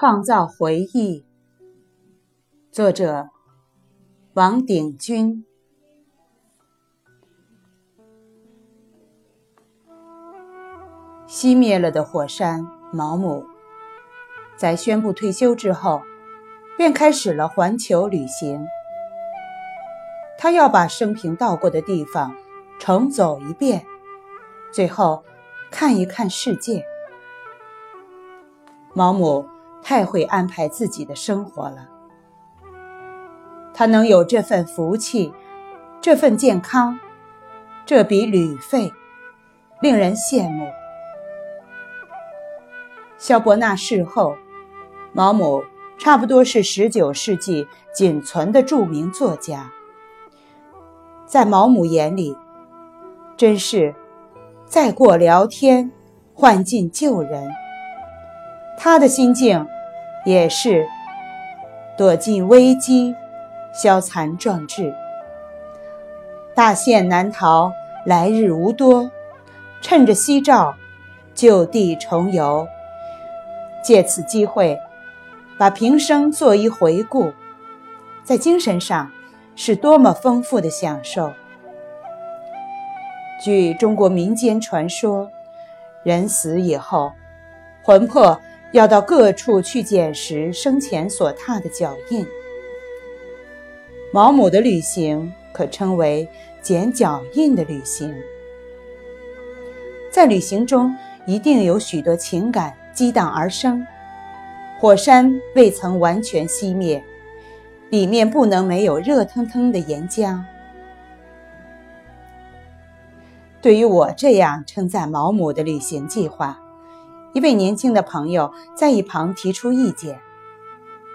创造回忆，作者王鼎钧。熄灭了的火山毛姆，在宣布退休之后，便开始了环球旅行。他要把生平到过的地方重走一遍，最后看一看世界。毛姆太会安排自己的生活了，他能有这份福气，这份健康，这笔旅费，令人羡慕。萧伯纳逝后，毛姆差不多是十九世纪仅存的著名作家。在毛姆眼里，真是再过聊天，换尽旧人。他的心境也是躲进危机，消残壮志。大限难逃，来日无多，趁着夕照，就地重游。借此机会，把平生做一回顾，在精神上是多么丰富的享受。据中国民间传说，人死以后，魂魄要到各处去捡拾生前所踏的脚印。毛姆的旅行可称为捡脚印的旅行，在旅行中一定有许多情感。激荡而生，火山未曾完全熄灭，里面不能没有热腾腾的岩浆。对于我这样称赞毛姆的旅行计划，一位年轻的朋友在一旁提出意见。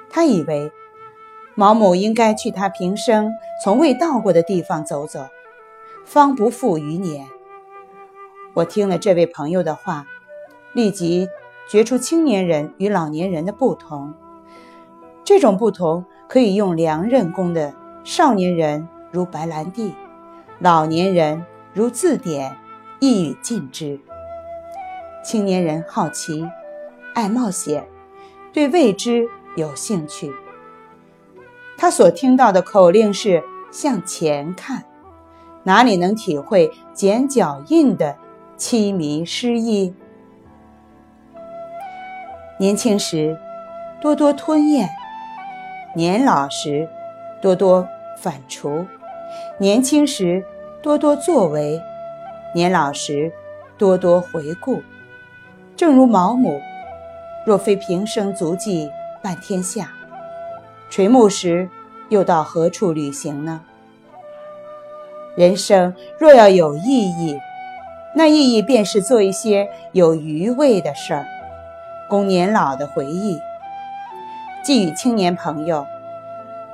他以为毛姆应该去他平生从未到过的地方走走，方不负余年。我听了这位朋友的话，立即。觉出青年人与老年人的不同，这种不同可以用梁任公的“少年人如白兰地，老年人如字典”一语尽之。青年人好奇，爱冒险，对未知有兴趣。他所听到的口令是向前看，哪里能体会捡脚印的凄迷诗意？年轻时，多多吞咽；年老时，多多反刍；年轻时，多多作为；年老时，多多回顾。正如毛姆，若非平生足迹半天下，垂暮时又到何处旅行呢？人生若要有意义，那意义便是做一些有余味的事儿。供年老的回忆，寄予青年朋友，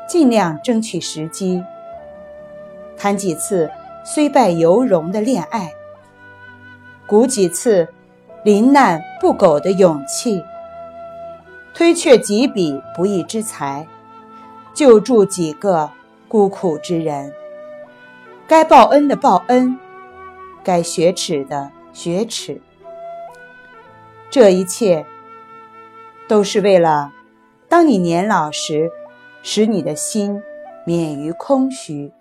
尽量争取时机，谈几次虽败犹荣的恋爱，鼓几次临难不苟的勇气，推却几笔不义之财，救助几个孤苦之人。该报恩的报恩，该雪耻的雪耻，这一切。都是为了，当你年老时，使你的心免于空虚。